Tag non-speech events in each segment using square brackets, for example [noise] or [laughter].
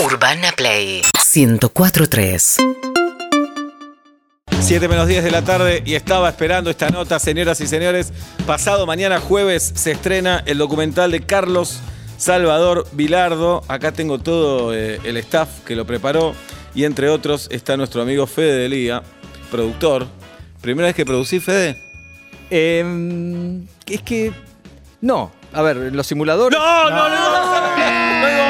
Urbana Play 1043. 7 menos 10 de la tarde y estaba esperando esta nota, señoras y señores. Pasado mañana jueves se estrena el documental de Carlos Salvador Vilardo. Acá tengo todo eh, el staff que lo preparó y entre otros está nuestro amigo Fede de Lía, productor. ¿Primera vez que producí, Fede? Em, es que. No. A ver, los simuladores. No, no, no, no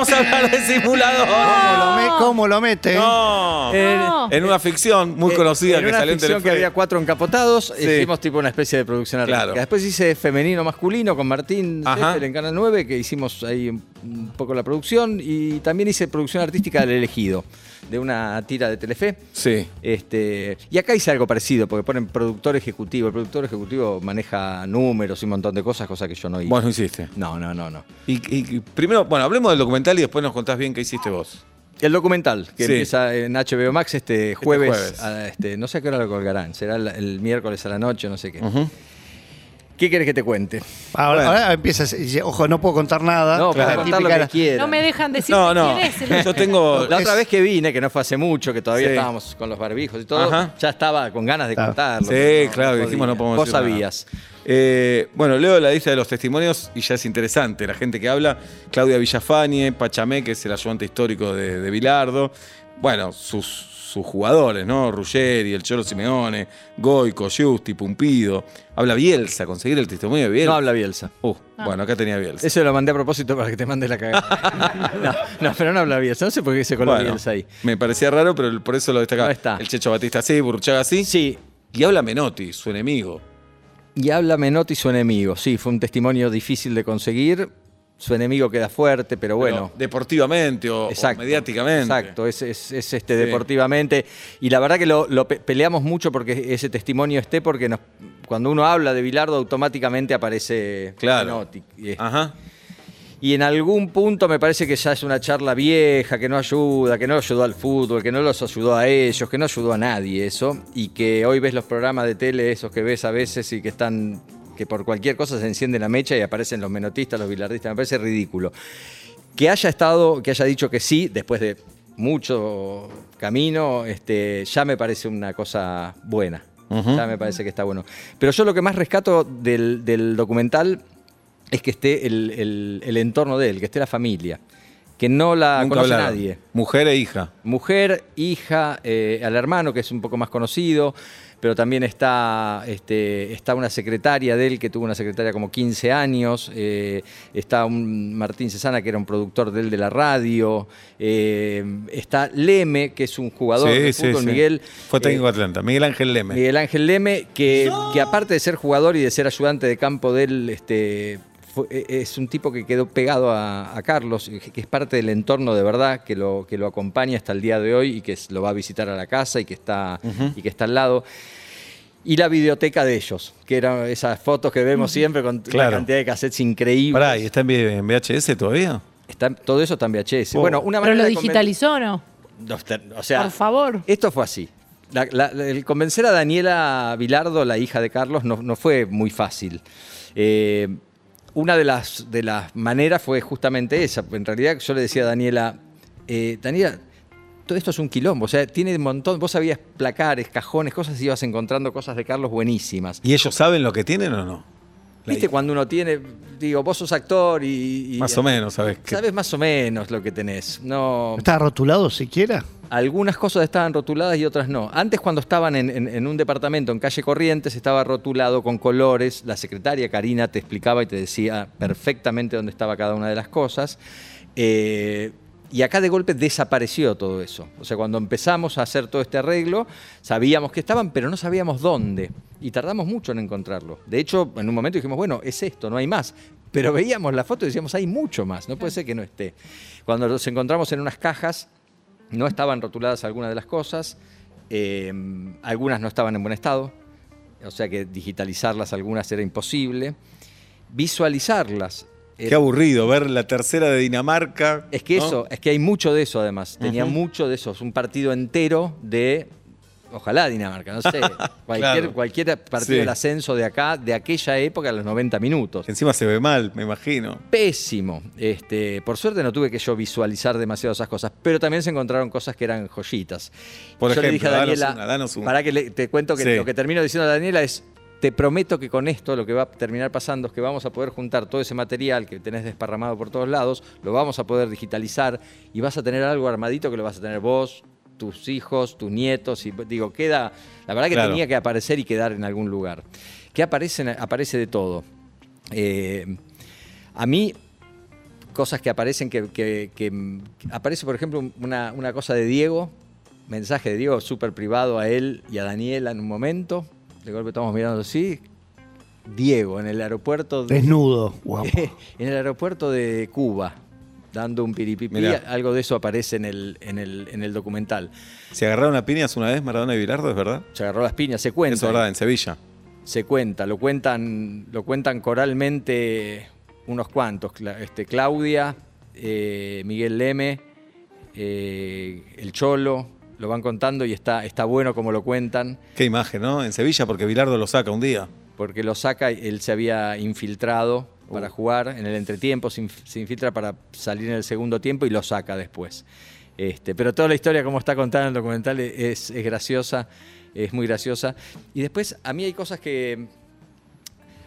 íbamos a [laughs] hablar de simulador. ¿Cómo lo, me- cómo lo mete? No. Eh, En una ficción muy Eh, conocida en que una salió en ficción que había cuatro encapotados, Sí. hicimos tipo una especie de producción artística. Claro. Después hice femenino masculino con Martín en Canal 9, que hicimos ahí un poco la producción, y también hice producción artística del elegido, de una tira de Telefe. Sí. Este, y acá hice algo parecido, porque ponen productor ejecutivo. El productor ejecutivo maneja números y un montón de cosas, cosas que yo no hice. Vos no hiciste. No, no, no, no. Y, primero, bueno, hablemos del documental y después nos contás bien qué hiciste vos. El documental, que Sí. empieza en HBO Max este jueves, jueves. a- este, no sé a qué hora lo colgarán, será el, el miércoles a la noche, no sé qué. ¿Qué querés que te cuente? Ahora, Bueno. ahora empieza, y dice, ojo, no puedo contar nada. No, La para contar lo que quieran. No me dejan decir No, no. quién es [laughs] el- Yo tengo. La otra vez que vine, que no fue hace mucho, que todavía Sí. estábamos con los barbijos y todo, Ajá. ya estaba con ganas de Claro. contarlo. Sí, claro, podía. dijimos no podemos Vos decir nada. sabías. Eh, bueno, leo la lista de los testimonios y ya es interesante. La gente que habla, Claudia Villafañe, Pachamé, que es el ayudante histórico de, de Bilardo. Bueno, sus, sus jugadores, ¿no? Ruggeri, el Cholo Simeone, Goico, Giusti, Pumpido. Habla Bielsa, conseguir el testimonio de Bielsa. No habla Bielsa. Uh, Bueno, acá tenía Bielsa. Eso lo mandé a propósito para que te mandes la cagada. [laughs] no, no, pero no habla Bielsa. No sé por qué se coló Bueno, Bielsa ahí. Me parecía raro, pero por eso lo destacaba. No está. El Checho Batista sí, Burruchaga sí. Sí, Y habla Menotti, su enemigo. Y habla Menotti, su enemigo. Sí, fue un testimonio difícil de conseguir. Su enemigo queda fuerte, pero bueno. Pero deportivamente o, mediáticamente. Exacto, es, es- es, este Sí. deportivamente. Y la verdad que lo, lo pe- peleamos mucho porque ese testimonio esté, porque nos- cuando uno habla de Bilardo automáticamente aparece Claro. Menotti. Ajá. y en algún punto me parece que ya es una charla vieja, que no ayuda, que no ayudó al fútbol, que no los ayudó a ellos, que no ayudó a nadie eso. Y que hoy ves los programas de tele, esos que ves a veces y que están que por cualquier cosa se enciende la mecha y aparecen los menotistas, los bilardistas, me parece ridículo. Que haya estado, que haya dicho que sí, después de mucho camino, este, ya me parece una cosa buena. Ya me parece que está bueno. Pero yo lo que más rescato del, del documental es que esté el, el- el entorno de él, que esté la familia. Que no la Nunca conoce hablaron. nadie. Mujer e hija. Mujer, hija, eh, al hermano, que es un poco más conocido, pero también está, este, está una secretaria de él, que tuvo una secretaria como 15 años, eh, está un Martín Cesana, que era un productor de él de la radio, eh, está Leme, que es un jugador de fútbol, Miguel. Fue técnico eh, de Atlanta. Miguel Ángel Leme. Miguel Ángel Leme, que, que aparte de ser jugador y de ser ayudante de campo de él, este, es un tipo que quedó pegado a, a Carlos, y que es parte del entorno de verdad, que lo, que lo acompaña hasta el día de hoy y que es- lo va a visitar a la casa y que está, y que está al lado. Y la videoteca de ellos, que eran esas fotos que vemos siempre con Claro. una cantidad de cassettes increíbles. Pará, ¿y está en VHS todavía? Está- todo eso está en VHS. Oh. Bueno, una Pero lo digitalizó o no? O sea, Por favor. esto fue así. La- la- la- el convencer a Daniela Vilardo, la hija de Carlos, no, no fue muy fácil. Eh, una de las, de las maneras fue justamente esa. En realidad yo le decía a Daniela, eh, Daniela, todo esto es un quilombo. O sea, tiene un montón, vos sabías placares, cajones, cosas, y ibas encontrando cosas de Carlos buenísimas. ¿Y ellos saben lo que tienen o no? La ¿Viste cuando uno tiene, digo, vos sos actor y... y- Más o menos, ¿sabes? qué? Sabes más o menos lo que tenés. No, ¿Está rotulado siquiera? algunas cosas estaban rotuladas y otras no. Antes cuando estaban en, en- en un departamento en calle Corrientes estaba rotulado con colores. La secretaria Karina te explicaba y te decía perfectamente dónde estaba cada una de las cosas. Eh, y acá de golpe desapareció todo eso. O sea, cuando empezamos a hacer todo este arreglo, sabíamos que estaban, pero no sabíamos dónde. Y tardamos mucho en encontrarlo. De hecho, en un momento dijimos, bueno, es esto, no hay más. Pero veíamos la foto y decíamos, hay mucho más, no puede ser que no esté. Cuando los encontramos en unas cajas, no estaban rotuladas algunas de las cosas, eh, algunas no estaban en buen estado, o sea que digitalizarlas algunas era imposible. Visualizarlas. Eh, Qué aburrido ver la tercera de Dinamarca. es que ¿no? eso, es que hay mucho de eso además. Tenía mucho de eso. Es un partido entero de Ojalá Dinamarca, no sé. [laughs] Cualquier, Claro. cualquier partido Sí. del ascenso de acá, de aquella época, a los 90 minutos. Encima se ve mal, me imagino. Pésimo. Este, por suerte no tuve que yo visualizar demasiado esas cosas, pero también se encontraron cosas que eran joyitas. Por yo le ejemplo, dije a danos Daniela, una, danos una. para que le- te cuento que Sí. lo que termino diciendo a Daniela es, te prometo que con esto lo que va a terminar pasando es que vamos a poder juntar todo ese material que tenés desparramado por todos lados, lo vamos a poder digitalizar y vas a tener algo armadito que lo vas a tener vos, tus hijos, tus nietos, y digo, queda, la verdad que Claro. tenía que aparecer y quedar en algún lugar. Que aparece, aparece de todo. Eh, a mí, cosas que aparecen, que, que- que, aparece, por ejemplo, una, una cosa de Diego, mensaje de Diego súper privado a él y a Daniela en un momento. De golpe estamos mirando así. Diego en el aeropuerto de, Desnudo, [laughs] guapo. en el aeropuerto de Cuba, dando un piripipí. Mirá. Algo de eso aparece en el, en el, en el documental. ¿Se agarraron a piñas una vez Maradona y Bilardo, es verdad? Se agarró las piñas, se cuenta. Eso es verdad, en Sevilla. Se cuenta, lo cuentan, lo cuentan coralmente unos cuantos. Este, Claudia, eh, Miguel Leme, eh, el Cholo, lo van contando y está, está bueno como lo cuentan, Qué imagen, ¿no? En Sevilla, porque Bilardo lo saca un día. porque lo saca, él se había infiltrado Uh. para jugar en el entretiempo, se, inf- se infiltra para salir en el segundo tiempo y lo saca después. Este, pero toda la historia, como está contada en el documental, es, es graciosa, es muy graciosa. Y después, a mí hay cosas que,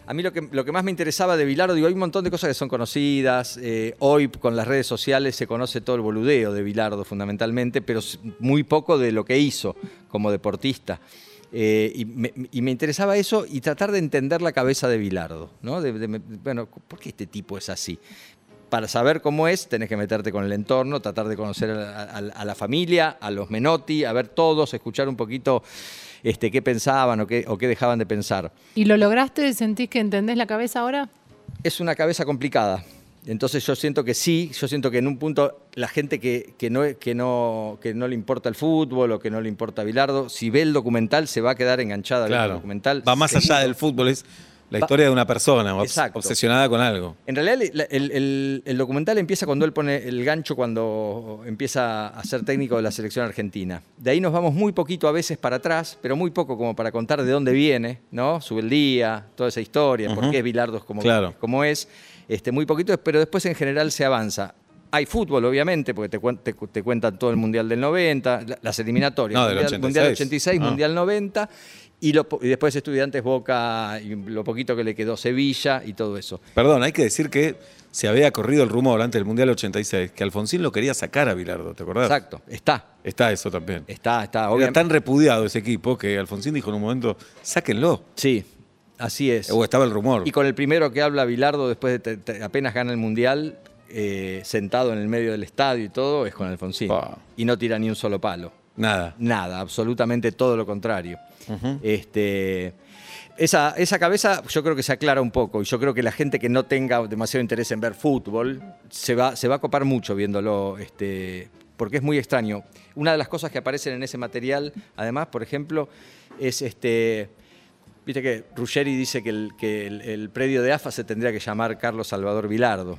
a mí lo que, lo que más me interesaba de Bilardo, digo, hay un montón de cosas que son conocidas. eh, hoy con las redes sociales se conoce todo el boludeo de Bilardo fundamentalmente, pero muy poco de lo que hizo como deportista. Eh, y, me, interesaba eso y tratar de entender la cabeza de Bilardo. ¿no? Bueno, ¿por qué este tipo es así? Para saber cómo es, tenés que meterte con el entorno, tratar de conocer a, a- a la familia, a los Menotti, a ver todos, escuchar un poquito este, qué pensaban o qué, o qué dejaban de pensar. ¿Y lo lograste? ¿Sentís que entendés la cabeza ahora? es una cabeza complicada. Entonces yo siento que sí, yo siento que en un punto la gente que, que no, que, no, que no le importa el fútbol o que no le importa Bilardo, si ve el documental se va a quedar enganchada Claro. documental. Va más allá del fútbol, es la historia de una persona, Exacto. obsesionada con algo. En realidad el, el- el- el documental empieza cuando él pone el gancho cuando empieza a ser técnico de la selección argentina. De ahí nos vamos muy poquito a veces para atrás, pero muy poco como para contar de dónde viene, ¿no? Su el día, toda esa historia, por qué Bilardo es como, Claro. como es. Este, muy poquito, pero después en general se avanza. Hay fútbol, obviamente, porque te, cuen- te cu- te cuentan todo el Mundial del 90, la- las eliminatorias. No, del mundial, 86. Mundial 86, Ah. Mundial 90, y, lo po- y después Estudiantes Boca, y lo poquito que le quedó Sevilla y todo eso. Perdón, hay que decir que se había corrido el rumor antes del Mundial 86 que Alfonsín lo quería sacar a Bilardo, ¿te acordás? Exacto, está, Está eso también. está, está. Era obviamente. tan repudiado ese equipo que Alfonsín dijo en un momento, sáquenlo. Sí, así es. O estaba el rumor. Y con el primero que habla Bilardo después de apenas gana el Mundial, eh, sentado en el medio del estadio y todo, es con Alfonsín. Pa. Y no tira ni un solo palo. Nada. Nada, absolutamente todo lo contrario. este, esa, esa cabeza yo creo que se aclara un poco y yo creo que la gente que no tenga demasiado interés en ver fútbol se va, se va a copar mucho viéndolo, este, porque es muy extraño. Una de las cosas que aparecen en ese material, además, por ejemplo, es este... Viste que Ruggeri dice que, el, que el- el predio de AFA se tendría que llamar Carlos Salvador Vilardo.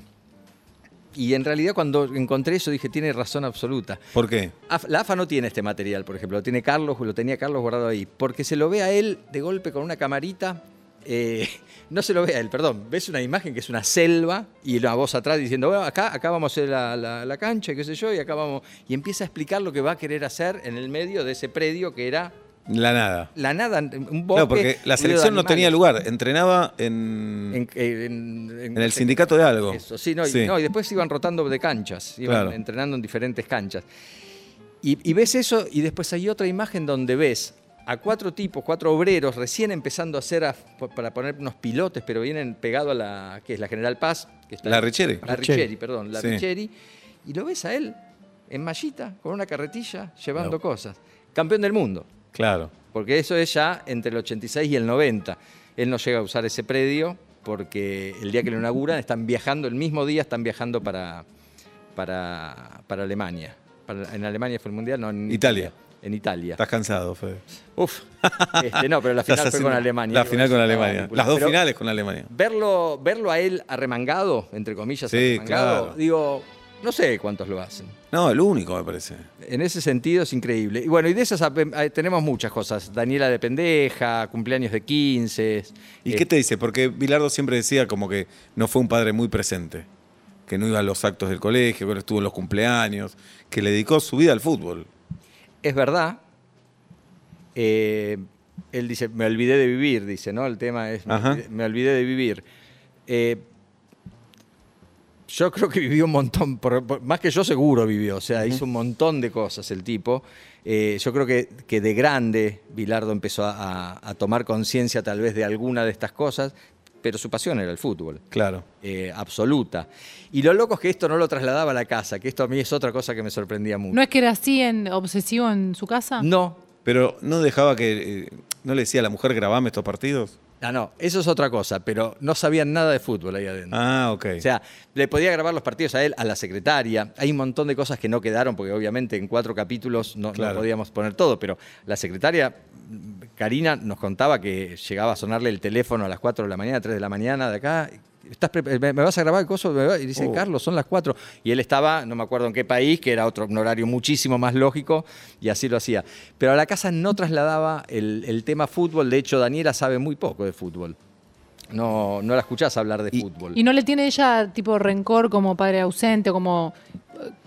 Y en realidad cuando encontré eso dije, tiene razón absoluta. ¿Por qué? La AFA no tiene este material, por ejemplo, lo tiene Carlos, lo tenía Carlos guardado ahí, porque se lo ve a él de golpe con una camarita, eh, [laughs] no se lo ve a él, perdón, ves una imagen que es una selva y la voz atrás diciendo, bueno, acá, acá vamos a hacer la, la- la cancha, qué sé yo, y acá vamos, y empieza a explicar lo que va a querer hacer en el medio de ese predio que era La nada. la nada, un bosque. No, porque la selección no tenía lugar. Entrenaba en, En, en- en- en el sindicato de algo. Eso, sí, no, y- Sí. no, y después iban rotando de canchas, iban Claro. entrenando en diferentes canchas. Y, y ves eso, y después hay otra imagen donde ves a cuatro tipos, cuatro obreros, recién empezando a hacer, a- para poner unos pilotes, pero vienen pegado a la, que es la General Paz. Que está La Richeri. La Richeri, perdón, la Sí. Richeri. Y lo ves a él, en mallita, con una carretilla, llevando cosas. Campeón del mundo. Claro. Porque eso es ya entre el 86 y el 90. Él no llega a usar ese predio porque el día que lo inauguran están viajando, el mismo día están viajando para, para, para Alemania. Para- en Alemania fue el Mundial, no, en Italia. En Italia. Estás cansado, Fede. Uf. Este, no, pero la [laughs] final fue con Alemania. La final con Alemania. Las dos Pero finales con Alemania. Verlo, verlo a él arremangado, entre comillas, Sí, arremangado, claro. digo, No sé cuántos lo hacen. No, el único me parece. En ese sentido es increíble. Y bueno, y de esas eh, tenemos muchas cosas. Daniela de pendeja, cumpleaños de 15. ¿Y eh, qué te dice? Porque Bilardo siempre decía como que no fue un padre muy presente, que no iba a los actos del colegio, que no estuvo en los cumpleaños, que le dedicó su vida al fútbol. Es verdad. Eh, él dice, me olvidé de vivir, dice, ¿no? El tema es, me Ajá. olvidé, me olvidé de vivir. Eh, yo creo que vivió un montón, por- por- más que yo seguro vivió, o sea, hizo un montón de cosas el tipo. Eh, yo creo que, que de grande Bilardo empezó a, a- a tomar conciencia tal vez de alguna de estas cosas, pero su pasión era el fútbol. Claro. eh, absoluta. Y lo loco es que esto no lo trasladaba a la casa, que esto a mí es otra cosa que me sorprendía mucho. ¿No es que era así en obsesivo en su casa? No, Pero no dejaba que. eh, ¿No le decía a la mujer grabame estos partidos? Ah, no, eso es otra cosa, pero no sabían nada de fútbol ahí adentro. Ah, ok. O sea, le podía grabar los partidos a él, a la secretaria. Hay un montón de cosas que no quedaron, porque obviamente en cuatro capítulos no, no podíamos poner todo, pero la secretaria, Karina, nos contaba que llegaba a sonarle el teléfono a las 4 de la mañana, 3 de la mañana de acá. ¿Estás pre- me, vas a grabar el coso? ¿Me va-?" Y dice, Oh. Carlos, son las 4. Y él estaba, no me acuerdo en qué país, que era otro un horario muchísimo más lógico, y así lo hacía. Pero a la casa no trasladaba el, el tema fútbol. De hecho, Daniela sabe muy poco de fútbol. No, no la escuchás hablar de Y- fútbol. ¿Y no le tiene ella tipo rencor como padre ausente como...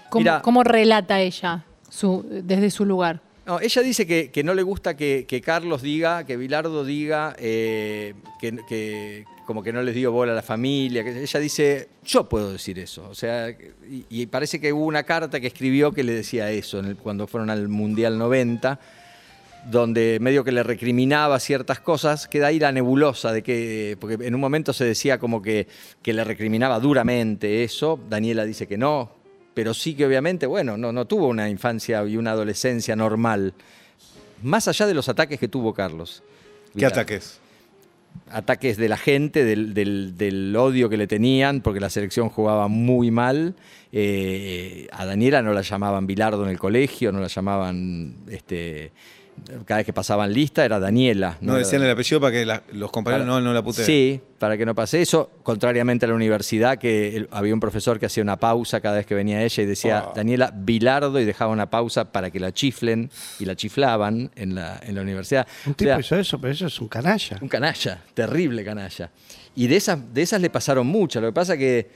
¿Cómo, Mira. cómo relata ella su, desde su lugar? No, ella dice que, que no le gusta que, que Carlos diga, que Bilardo diga, eh, que como que no les dio bola a la familia. que ella dice, yo puedo decir eso. O sea, y, y parece que hubo una carta que escribió que le decía eso en el- cuando fueron al Mundial 90, donde medio que le recriminaba ciertas cosas, queda ahí la nebulosa de que, porque en un momento se decía como que, que le recriminaba duramente eso, Daniela dice que no, pero sí que obviamente, bueno, no, no tuvo una infancia y una adolescencia normal, más allá de los ataques que tuvo Carlos. ¿Qué ataques? Ataques de la gente, del, del- odio que le tenían, porque la selección jugaba muy mal. Eh, a Daniela no la llamaban Bilardo en el colegio, no la llamaban, este, cada vez que pasaban lista era Daniela. No decían el apellido para que la- los compañeros no, no la puteen. Sí, para que no pase eso, contrariamente a la universidad, que el- había un profesor que hacía una pausa cada vez que venía ella y decía, Ah. Daniela Bilardo, y dejaba una pausa para que la chiflen, y la chiflaban en la, en la universidad. Un O tipo sea, hizo eso, pero eso es un canalla. un canalla, terrible canalla. Y de esas, de esas le pasaron muchas. Lo que pasa que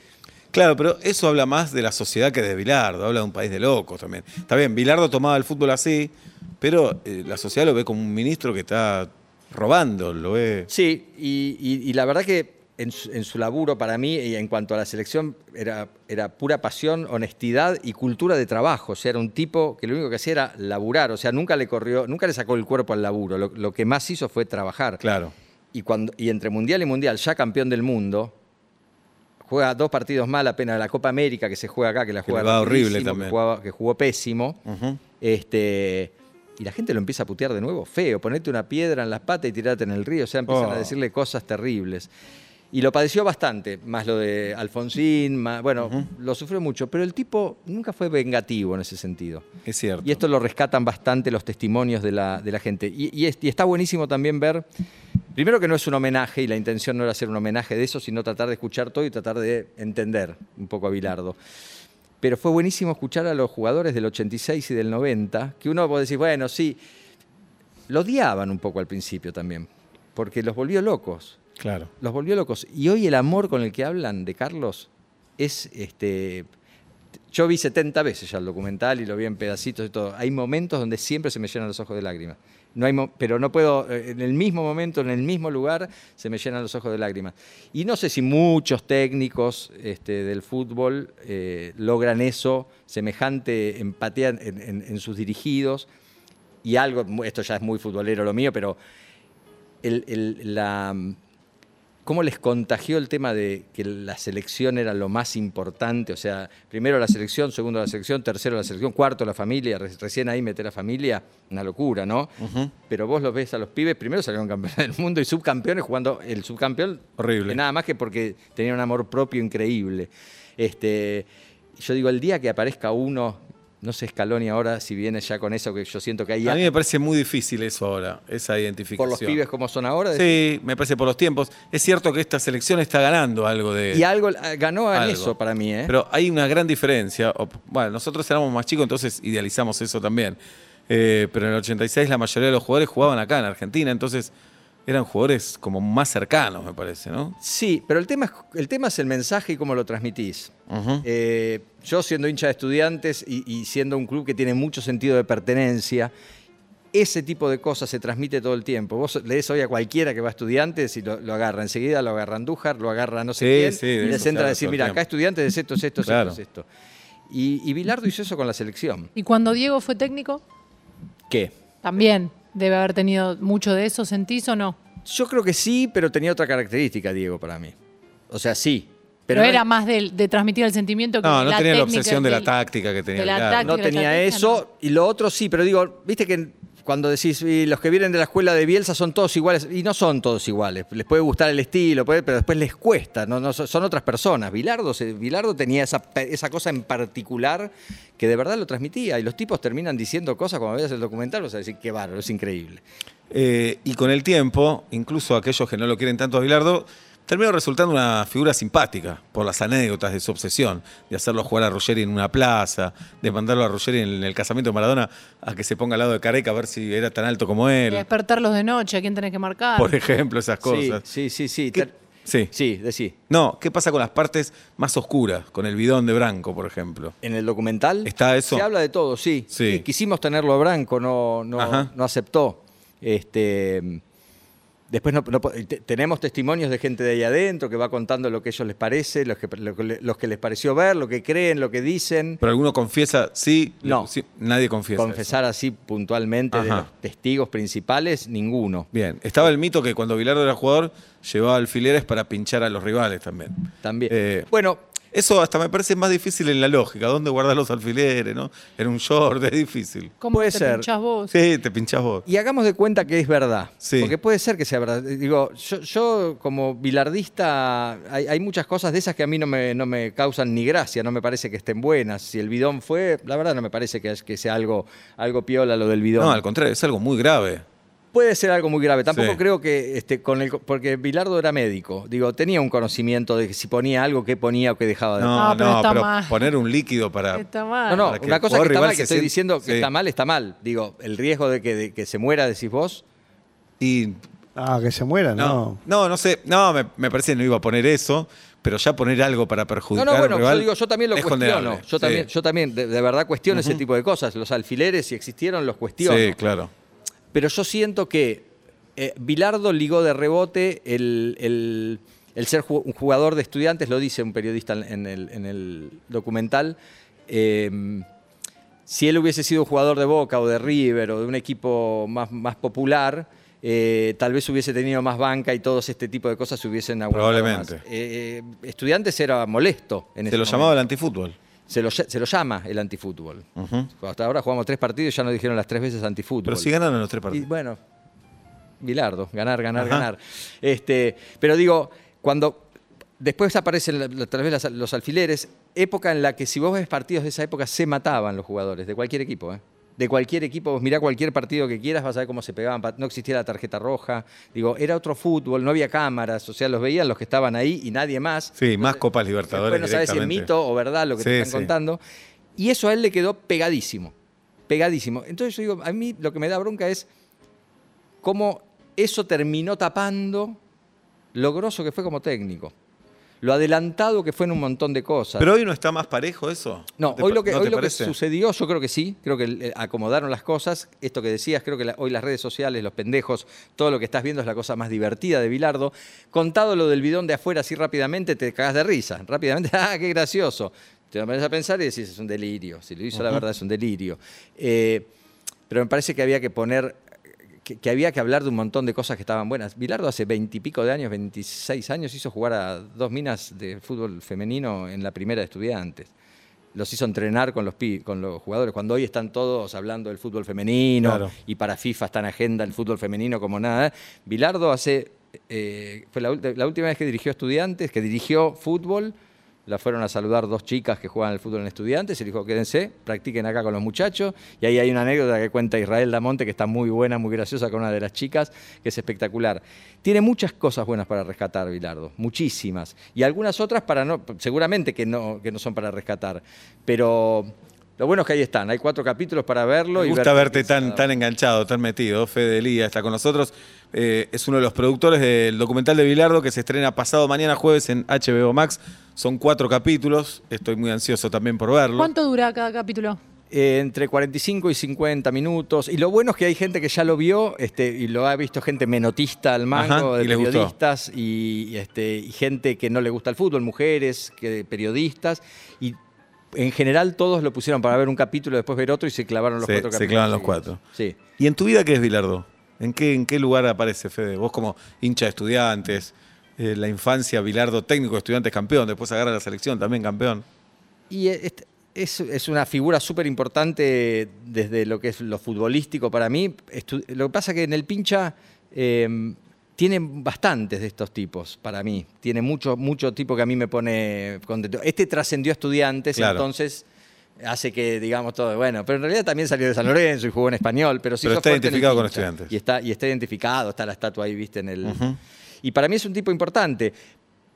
Claro, pero eso habla más de la sociedad que de Bilardo, habla de un país de locos también. Está bien, Bilardo tomaba el fútbol así, pero eh, la sociedad lo ve como un ministro que está robando, lo ve. Sí, y, y- y la verdad que en su, en su laburo para mí, y en cuanto a la selección, era, era pura pasión, honestidad y cultura de trabajo. O sea, era un tipo que lo único que hacía era laburar. O sea, nunca le corrió, nunca le sacó el cuerpo al laburo. Lo, lo que más hizo fue trabajar. Claro. Y, cuando, y entre Mundial y Mundial, ya campeón del mundo, juega dos partidos mal apenas la Copa América que se juega acá, que la Que juega va horrible también. Que, jugaba- que jugó pésimo. Este, y la gente lo empieza a putear de nuevo, feo, ponete una piedra en las patas y tirate en el río, o sea, empiezan Oh. a decirle cosas terribles. Y lo padeció bastante, más lo de Alfonsín, más- bueno, lo sufrió mucho, pero el tipo nunca fue vengativo en ese sentido. Es cierto. Y esto lo rescatan bastante los testimonios de la, de la gente. Y, y es- y está buenísimo también ver, primero que no es un homenaje, y la intención no era hacer un homenaje de eso, sino tratar de escuchar todo y tratar de entender un poco a Bilardo. Pero fue buenísimo escuchar a los jugadores del 86 y del 90, que uno puede decir, bueno, sí, lo odiaban un poco al principio también, porque los volvió locos Claro. los volvió locos. Y hoy el amor con el que hablan de Carlos es este. Yo vi 70 veces ya el documental y lo vi en pedacitos y todo. Hay momentos donde siempre se me llenan los ojos de lágrimas. No hay pero no puedo, eh, en el mismo momento, en el mismo lugar, se me llenan los ojos de lágrimas. Y no sé si muchos técnicos este, del fútbol eh, logran eso, semejante empatía en, sus dirigidos. Y algo, esto ya es muy futbolero lo mío, pero la, cómo les contagió el tema de que la selección era lo más importante, o sea, primero la selección, segundo la selección, tercero la selección, cuarto la familia, re- recién ahí meter la familia, una locura, ¿no? Pero vos los ves a los pibes, primero salieron campeones [laughs] del mundo y subcampeones jugando el subcampeón, Horrible. nada más que porque tenían un amor propio increíble. Este, yo digo, el día que aparezca uno No sé Scaloni ahora si viene ya con eso, que yo siento que hay A mí me parece muy difícil eso ahora, esa identificación. por los pibes como son ahora. Sí, me parece por los tiempos. Es cierto que esta selección está ganando algo de. Y algo eh, ganó en algo. eso para mí, ¿eh? Pero hay una gran diferencia. Bueno, nosotros éramos más chicos, entonces idealizamos eso también. Eh, pero en el 86 la mayoría de los jugadores jugaban acá en Argentina, entonces eran jugadores como más cercanos, me parece, ¿no? Sí, pero el tema, es, el tema es el mensaje y cómo lo transmitís. Eh, yo siendo hincha de estudiantes y, y siendo un club que tiene mucho sentido de pertenencia, ese tipo de cosas se transmite todo el tiempo. Vos lees hoy a cualquiera que va a estudiantes y lo, lo agarra. Enseguida lo agarra Andújar, lo agarra no sé Sí, quién, sí, y les entra a decir, mira, tiempo". acá estudiantes es esto, es esto, es Claro. esto, es esto. Y, y Bilardo hizo eso con la selección. Y cuando Diego fue técnico, ¿Qué? también debe haber tenido mucho de eso, ¿sentís o no? Yo creo que sí, pero tenía otra característica, Diego, para mí. O sea, sí. Pero, no- era más del- de, transmitir el sentimiento que No, de no la tenía la obsesión de la táctica que tenía de la Bilardo. táctica. no la tenía eso. Y lo otro sí, pero digo, viste que cuando decís, "Y los que vienen de la escuela de Bielsa son todos iguales, y no son todos iguales. Les puede gustar el estilo, pero después les cuesta, son otras personas. Bilardo, Bilardo tenía esa, esa cosa en particular que de verdad lo transmitía, y los tipos terminan diciendo cosas cuando veas el documental, vas a decir, qué bárbaro, es increíble. Eh, y con el tiempo, incluso aquellos que no lo quieren tanto a Bilardo, terminó resultando una figura simpática por las anécdotas de su obsesión, de hacerlo jugar a Ruggeri en una plaza, de mandarlo a Ruggeri en el casamiento de Maradona a que se ponga al lado de Careca a ver si era tan alto como él. despertarlos de noche, ¿a quién tenés que marcar? Por ejemplo, esas Sí, cosas. sí, sí, sí. ¿Qué- Ter- Sí. Sí, decí. No, ¿qué pasa con las partes más oscuras? Con el bidón de Branco, por ejemplo. En el documental ¿Está eso? se habla de todo, sí. Sí. Sí, Quisimos tenerlo a Branco, no, no, no aceptó. Este, después no- tenemos testimonios de gente de ahí adentro que va contando lo que a ellos les parece, los que, lo los que les pareció ver, lo que creen, lo que dicen. Pero alguno confiesa, sí, No. sí, nadie confiesa. Confesar así puntualmente de los testigos principales, ninguno. Bien, estaba el mito que cuando Bilardo era jugador llevaba alfileres para pinchar a los rivales también. También. Eh, bueno, Eso hasta me parece más difícil en la lógica. ¿Dónde guardar los alfileres, no? En un short, [laughs] es difícil. ¿Cómo puede te ser. pinchás vos? Sí, te pinchás vos. Y hagamos de cuenta que es verdad. Sí. Porque puede ser que sea verdad. Digo, yo, yo como bilardista, hay, hay muchas cosas de esas que a mí no me, no me causan ni gracia, no me parece que estén buenas. Si el bidón fue, la verdad no me parece que, es- que sea algo, algo piola lo del bidón. No, al contrario, es algo muy grave. Puede ser algo muy grave. Tampoco Sí. creo que, este, con el, porque Bilardo era médico. Digo, tenía un conocimiento de que si ponía algo, qué ponía o qué dejaba de No, No, pero no, está pero mal. poner un líquido para. Está mal. No, no, para una cosa que está mal, que se estoy diciendo que Sí. está mal, está mal. Digo, el riesgo de que, de que se muera, decís vos. Y Ah, que se muera, no, no. no, no sé. No, me, me parece que no iba a poner eso, pero ya poner algo para No, perjudicar no, bueno, al rival yo digo, yo también lo es cuestiono. Yo Sí. también, yo también de, de verdad cuestiono ese tipo de cosas. Los alfileres, si existieron, los cuestiono. Sí, claro. Pero yo siento que eh, Bilardo ligó de rebote el, el- el ser un jugador de estudiantes, lo dice un periodista en el, en el documental. eh, si él hubiese sido jugador de Boca o de River o de un equipo más, más popular, eh, tal vez hubiese tenido más banca y todos este tipo de cosas se hubiesen aguantado Probablemente. más. Eh, estudiantes era molesto en ese Se lo momento. llamaba el antifútbol. Se lo, se lo llama el antifútbol. Ujú. Hasta ahora jugamos tres partidos y ya nos dijeron las tres veces antifútbol. Pero sí ganaron los tres Y partidos. bueno, Bilardo, ganar, ganar, Ajá. ganar. Este, pero digo, cuando después aparecen tal vez los alfileres, época en la que si vos ves partidos de esa época se mataban los jugadores, de cualquier equipo, ¿eh? De cualquier equipo, vos mirá cualquier partido que quieras, vas a ver cómo se pegaban, no existía la tarjeta roja, digo, era otro fútbol, no había cámaras, o sea, los veían los que estaban ahí y nadie más. Sí, más Copas Libertadores. Después no sabes si es mito o verdad lo que te están sí. contando. Y eso a él le quedó pegadísimo. Pegadísimo. Entonces yo digo, a mí lo que me da bronca es cómo eso terminó tapando lo grosso que fue como técnico. Lo adelantado que fue en un montón de cosas. Pero hoy no está más parejo eso. No, hoy lo que, ¿no hoy te lo que sucedió, yo creo que sí, creo que eh, acomodaron las cosas. Esto que decías, creo que la- hoy las redes sociales, los pendejos, todo lo que estás viendo es la cosa más divertida de Bilardo. Contado lo del bidón de afuera así rápidamente, te cagas de risa. Rápidamente, [laughs] ¡ah, qué gracioso! Te pones a pensar y decís, es un delirio. Si lo hizo, la verdad, es un delirio. Eh, pero me parece que había que poner que, que había que hablar de un montón de cosas que estaban buenas. Bilardo hace veintipico de años, 26 años, hizo jugar a dos minas de fútbol femenino en la primera de estudiantes. Los hizo entrenar con los, con los jugadores, cuando hoy están todos hablando del fútbol femenino Claro. y para FIFA está en agenda el fútbol femenino como nada. Bilardo hace, eh, fue la, la última vez que dirigió estudiantes, que dirigió fútbol, La fueron a saludar dos chicas que juegan al fútbol en estudiantes y dijo, quédense, practiquen acá con los muchachos. Y ahí hay una anécdota que cuenta Israel Damonte, que está muy buena, muy graciosa con una de las chicas, que es espectacular. Tiene muchas cosas buenas para rescatar, Bilardo, muchísimas. Y algunas otras para no, seguramente que no, que no son para rescatar. Pero lo bueno es que ahí están, hay cuatro capítulos para verlo. Me y gusta ver verte tan, tan enganchado, tan metido. Fede Elía está con nosotros. Eh, es uno de los productores del documental de Bilardo que se estrena pasado mañana jueves en HBO Max. Son cuatro capítulos. Estoy muy ansioso también por verlo. ¿Cuánto dura cada capítulo? Eh, entre 45 y 50 minutos. Y lo bueno es que hay gente que ya lo vio este, y lo ha visto gente menotista al mango, Ajá, de y periodistas y, y, este, y gente que no le gusta el fútbol, mujeres, que, periodistas. Y en general todos lo pusieron para ver un capítulo, después ver otro y se clavaron los Se- cuatro se capítulos. clavan los cuatro. Sí. ¿Y en tu vida qué es Bilardo? ¿En qué, en qué lugar aparece Fede? Vos como hincha de estudiantes, eh, la infancia, Bilardo, técnico de estudiantes campeón, después agarra la selección también campeón. Y es, es una figura súper importante desde lo que es lo futbolístico para mí. Estu- Lo que pasa que en el pincha eh, tienen bastantes de estos tipos para mí. Tiene mucho, mucho tipo que a mí me pone contento. Este trascendió a estudiantes, Claro. entonces hace que digamos todo bueno. Pero en realidad también salió de San Lorenzo y jugó en español. Pero, sí Pero está identificado con. Estudiantes. Y está, y está identificado, está la estatua ahí, viste, en el. Y para mí es un tipo importante.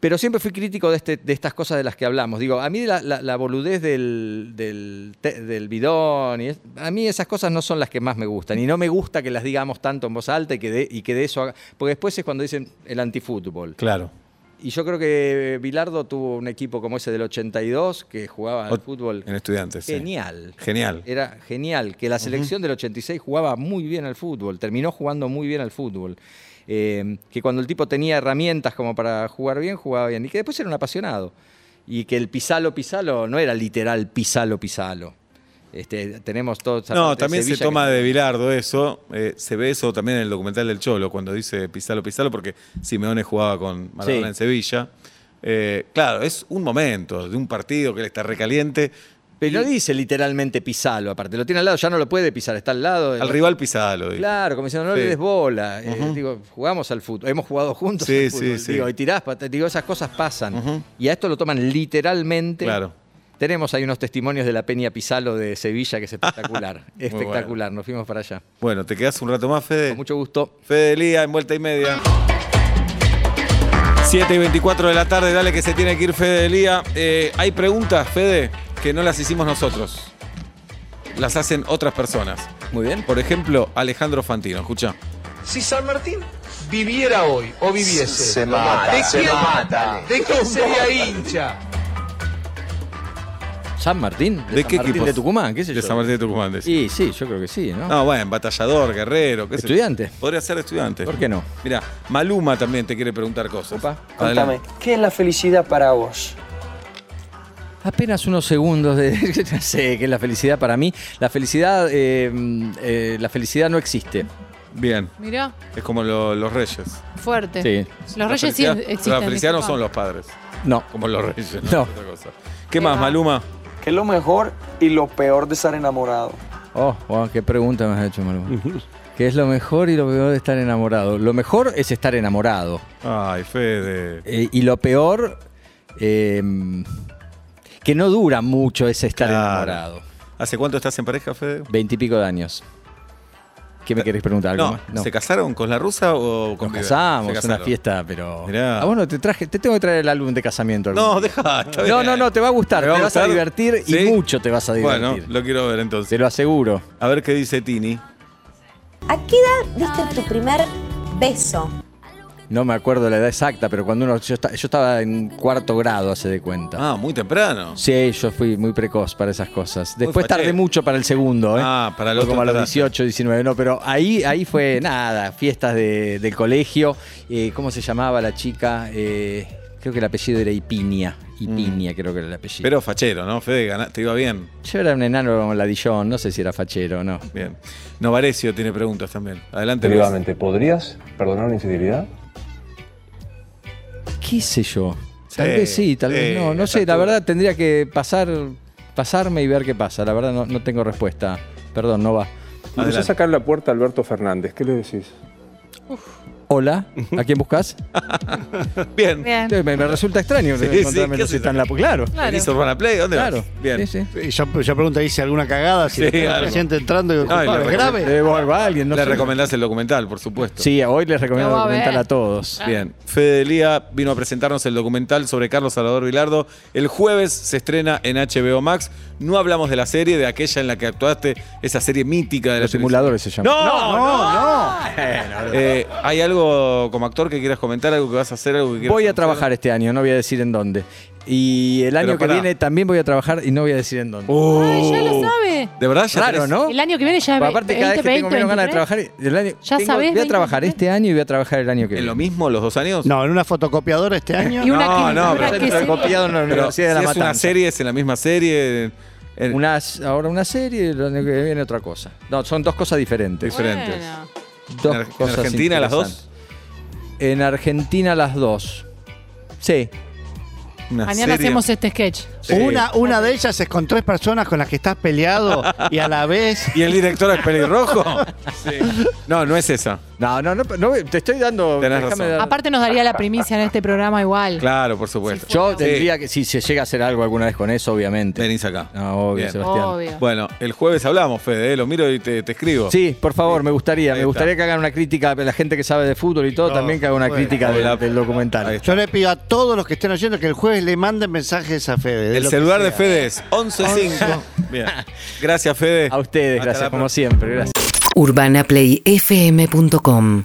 Pero siempre fui crítico de, este- de estas cosas de las que hablamos. Digo, a mí la, la- la boludez del, del, te- del bidón, y es- a mí esas cosas no son las que más me gustan. Y no me gusta que las digamos tanto en voz alta y que de, y que de eso haga. Porque después es cuando dicen el antifútbol. Claro. Y yo creo que Bilardo tuvo un equipo como ese del 82 que jugaba al fútbol En estudiantes. sí. genial. Genial. Era genial, que la selección del 86 jugaba muy bien al fútbol, terminó jugando muy bien al fútbol. Eh, que cuando el tipo tenía herramientas como para jugar bien, jugaba bien. Y que después era un apasionado. Y que el pisalo, pisalo no era literal pisalo, pisalo. Este, tenemos todos. No, también se toma de Bilardo eso. eh, se ve eso también en el documental del Cholo, cuando dice Pisalo, Pisalo, porque Simeone jugaba con Maradona Sí. en Sevilla. Eh, claro, es un momento de un partido que él está recaliente. Pero no dice literalmente pisalo, aparte. Lo tiene al lado, ya no lo puede pisar, está al lado. Al rival Pisalo. dice. Claro, como diciendo, no Sí. le des bola. Eh, digo, jugamos al fútbol, hemos jugado juntos Sí, al sí, fútbol. sí. Digo, y tirás, digo, esas cosas pasan. Y a esto lo toman literalmente. Claro. Tenemos ahí unos testimonios de la Peña Pisalo de Sevilla que es espectacular. [laughs] Espectacular, nos fuimos para allá. Bueno, ¿te quedas un rato más, Fede? Con mucho gusto. Fede Lía en vuelta y media. 7 y 24 de la tarde, dale que se tiene que ir Fede Lía. Eh, hay preguntas, Fede, que no las hicimos nosotros. Las hacen otras personas. Muy bien. Por ejemplo, Alejandro Fantino, escucha. Si San Martín viviera hoy o viviese, Se mata, ¿de se quién, mata. ¿de quién sería hincha? ¿San Martín? ¿De, San qué Martín equipo? de Tucumán? ¿Qué sé De yo? San Martín de Tucumán. decís. Sí, sí, yo creo que sí, ¿no? No, bueno, batallador, guerrero. ¿qué sé yo. ¿Estudiante? Podría ser estudiante. ¿Por qué no? Mira, Maluma también te quiere preguntar cosas. Opa. Contame, ¿qué es la felicidad para vos? Apenas unos segundos de. [laughs] no sé qué es la felicidad para mí. La felicidad, eh, eh, la felicidad no existe. Bien, Mirá, es como lo- los reyes. fuerte. Sí. Los La reyes sí existen. La felicidad no disculpa. son los padres, No. como los reyes. No. Otra cosa. ¿Qué más, Maluma? ¿Qué es lo mejor y lo peor de estar enamorado? Oh, wow, qué pregunta me has hecho, Maluma. ¿Qué es lo mejor y lo peor de estar enamorado? Lo mejor es estar enamorado. Ay, Fede. Eh, y lo peor, eh, que no dura mucho ese estar Claro. enamorado. ¿Hace cuánto estás en pareja, Fede? Veintipico de años. ¿Qué me querés preguntar? ¿Algo No, más? ¿se casaron con la rusa o con Nos casamos, una fiesta, pero. Mirá. Ah, bueno, te traje, te tengo que traer el álbum de casamiento. algún No, día. deja. está No, bien. no, no, te va a gustar, ¿Me te va a vas a gustar? divertir y mucho te vas a divertir. Bueno, lo quiero ver entonces. Te lo aseguro. A ver qué dice Tini. ¿A qué edad diste tu primer beso? No me acuerdo la edad exacta, pero cuando uno. Yo, yo estaba en cuarto grado, hace de cuenta. Ah, muy temprano. Sí, yo fui muy precoz para esas cosas. Después tardé mucho para el segundo, ¿eh? Ah, para el otro como a los tardaste. 18, 19, no, pero ahí, ahí fue nada, fiestas de- del colegio. Eh, ¿Cómo se llamaba la chica? Eh, creo que el apellido era Ipinia. Ipinia, creo que era el apellido. Pero fachero, ¿no? Fede, te iba bien. yo era un enano ladillón, no sé si era fachero o no. Bien. Novarecio tiene preguntas también. Adelante, Luis. Privadamente, ¿podrías perdonar una infidelidad? ¿Qué sé yo? Tal Sí, vez sí, tal sí, vez no. No sé, la verdad tendría que pasar, pasarme y ver qué pasa. La verdad no, no tengo respuesta. Perdón, no va. Empezó a sacar la puerta a Alberto Fernández, ¿qué le decís? Hola, ¿a quién buscas? [laughs] Bien. Bien. Sí, Me, me resulta extraño Sí, encontrarme sí, los ¿qué que están la Claro. Claro. ¿Venís a Urbana Play? ¿Dónde vas? Claro. Bien. Sí, sí. Yo, yo pregunto, ¿hice alguna cagada? Si Sí, el presidente entrando y Ay, "Culpable, le ¿es grave? Debo a alguien, no Le sé. recomendás el documental, por supuesto. Sí, hoy les recomiendo va a documental ver. a todos. Bien. Fede vino a presentarnos el documental sobre Carlos Salvador Vilardo. El jueves se estrena en HBO Max. No hablamos de la serie, de aquella en la que actuaste, esa serie mítica de la Los simuladores se llaman. ¡No! No, no. Eh, ¿Hay algo como actor que quieras comentar? ¿Algo que vas a hacer? Algo que quieras Voy a hacer? trabajar este año, no voy a decir en dónde. Y el año Pero que pará. viene también voy a trabajar y no voy a decir en dónde. Ay, ya lo sabe. ¿De verdad? ¿Ya Raro, tenés- ¿no? El año que viene ya Pero aparte, cada vez que tengo menos ganas de trabajar, el año, Ya tengo- sabés, voy a trabajar 2023. este año y voy a trabajar el año que ¿En viene. lo mismo los dos años? No, en una fotocopiadora este [laughs] año. Y una No, que, no, una pero- que Centro se- copiado en la Pero Universidad de la si es una Matanza. serie, es en la misma serie. en- Una- ahora una serie y el año que viene otra cosa. No, son dos cosas diferentes. Diferentes. Dos ¿En Argentina las dos? En Argentina las dos. Sí. una Mañana serie. hacemos este sketch. Sí. Una, una de ellas es con tres personas con las que estás peleado y a la vez. [laughs] ¿Y el director es pelirrojo? [laughs] sí. No, no es esa. No, no, no, no, te estoy dando. Tenés déjame razón. dar- Aparte nos daría la primicia en este programa igual. Claro, por supuesto. Yo Sí. tendría que, si se llega a hacer algo alguna vez con eso, obviamente. Venís acá. No, obvio, Bien. Sebastián. Obvio. Bueno, el jueves hablamos, Fede, ¿eh? lo miro y te, te escribo. Sí, por favor, me gustaría. Ahí Me está. gustaría que hagan una crítica a la gente que sabe de fútbol y todo, No, también que haga una bueno. crítica del, Hola. del documental. Está. Yo le pido a todos los que estén oyendo que el jueves le manden mensajes a Fede. El celular de. Fede es 115. [laughs] Bien. Gracias, Fede. A ustedes, Hasta gracias como siempre. Gracias. UrbanaPlayFM.com